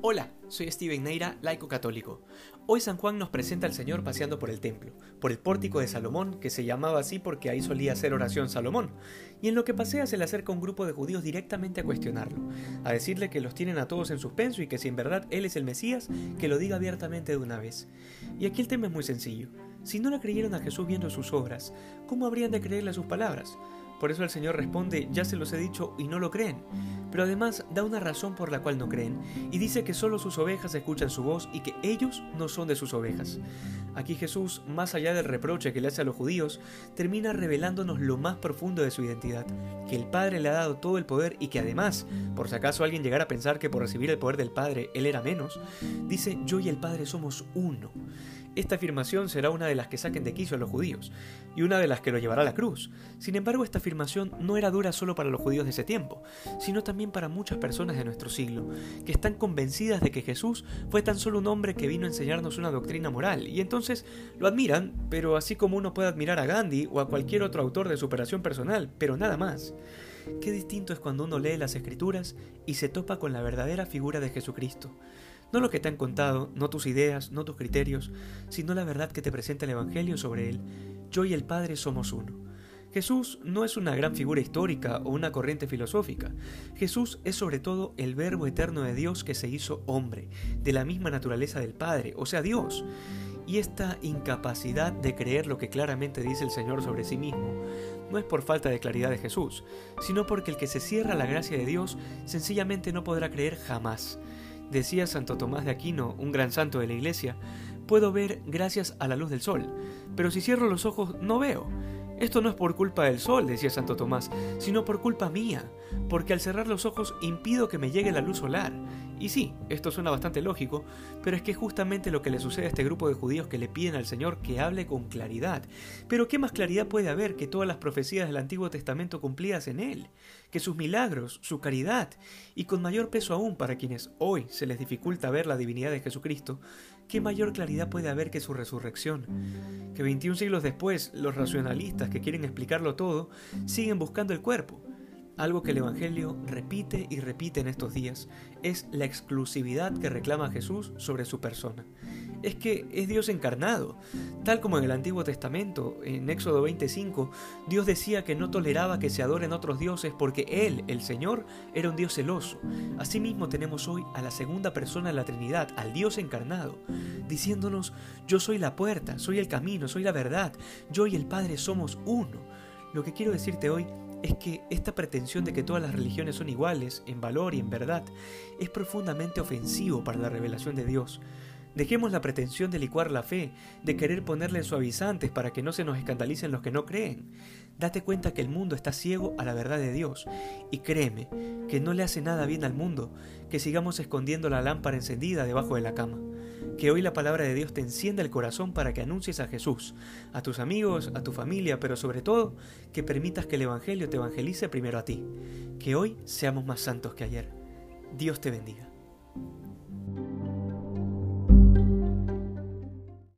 Hola, soy Steven Neira, laico católico. Hoy San Juan nos presenta al Señor paseando por el templo, por el pórtico de Salomón, que se llamaba así porque ahí solía hacer oración Salomón, y en lo que pasea se le acerca un grupo de judíos directamente a cuestionarlo, a decirle que los tienen a todos en suspenso y que si en verdad Él es el Mesías, que lo diga abiertamente de una vez. Y aquí el tema es muy sencillo. Si no le creyeron a Jesús viendo sus obras, ¿cómo habrían de creerle a sus palabras? Por eso el Señor responde, ya se los he dicho y no lo creen. Pero además da una razón por la cual no creen, y dice que solo sus ovejas escuchan su voz y que ellos no son de sus ovejas. Aquí Jesús, más allá del reproche que le hace a los judíos, termina revelándonos lo más profundo de su identidad, que el Padre le ha dado todo el poder y que además, por si acaso alguien llegara a pensar que por recibir el poder del Padre él era menos, dice yo y el Padre somos uno. Esta afirmación será una de las que saquen de quicio a los judíos, y una de las que lo llevará a la cruz. Sin embargo, esta afirmación no era dura solo para los judíos de ese tiempo, sino también para muchas personas de nuestro siglo, que están convencidas de que Jesús fue tan solo un hombre que vino a enseñarnos una doctrina moral, y entonces lo admiran, pero así como uno puede admirar a Gandhi o a cualquier otro autor de superación personal, pero nada más. Qué distinto es cuando uno lee las escrituras y se topa con la verdadera figura de Jesucristo. No lo que te han contado, no tus ideas, no tus criterios, sino la verdad que te presenta el Evangelio sobre Él. Yo y el Padre somos uno. Jesús no es una gran figura histórica o una corriente filosófica. Jesús es sobre todo el Verbo eterno de Dios que se hizo hombre, de la misma naturaleza del Padre, o sea, Dios. Y esta incapacidad de creer lo que claramente dice el Señor sobre sí mismo no es por falta de claridad de Jesús, sino porque el que se cierra a la gracia de Dios sencillamente no podrá creer jamás. Decía Santo Tomás de Aquino, un gran santo de la Iglesia, puedo ver gracias a la luz del sol, pero si cierro los ojos no veo. Esto no es por culpa del sol, decía Santo Tomás, sino por culpa mía, porque al cerrar los ojos impido que me llegue la luz solar. Y sí, esto suena bastante lógico, pero es que justamente lo que le sucede a este grupo de judíos que le piden al Señor que hable con claridad. Pero ¿qué más claridad puede haber que todas las profecías del Antiguo Testamento cumplidas en él? Que sus milagros, su caridad, y con mayor peso aún para quienes hoy se les dificulta ver la divinidad de Jesucristo, ¿qué mayor claridad puede haber que su resurrección? Que 21 siglos después, los racionalistas que quieren explicarlo todo, siguen buscando el cuerpo. Algo que el Evangelio repite y repite en estos días es la exclusividad que reclama Jesús sobre su persona. Es que es Dios encarnado. Tal como en el Antiguo Testamento, en Éxodo 25, Dios decía que no toleraba que se adoren otros dioses porque Él, el Señor, era un Dios celoso. Asimismo tenemos hoy a la segunda persona de la Trinidad, al Dios encarnado, diciéndonos, yo soy la puerta, soy el camino, soy la verdad, yo y el Padre somos uno. Lo que quiero decirte hoy es que esta pretensión de que todas las religiones son iguales en valor y en verdad es profundamente ofensivo para la revelación de Dios. Dejemos la pretensión de licuar la fe, de querer ponerle suavizantes para que no se nos escandalicen los que no creen. Date cuenta que el mundo está ciego a la verdad de Dios, y créeme que no le hace nada bien al mundo que sigamos escondiendo la lámpara encendida debajo de la cama. Que hoy la palabra de Dios te encienda el corazón para que anuncies a Jesús, a tus amigos, a tu familia, pero sobre todo que permitas que el Evangelio te evangelice primero a ti. Que hoy seamos más santos que ayer. Dios te bendiga.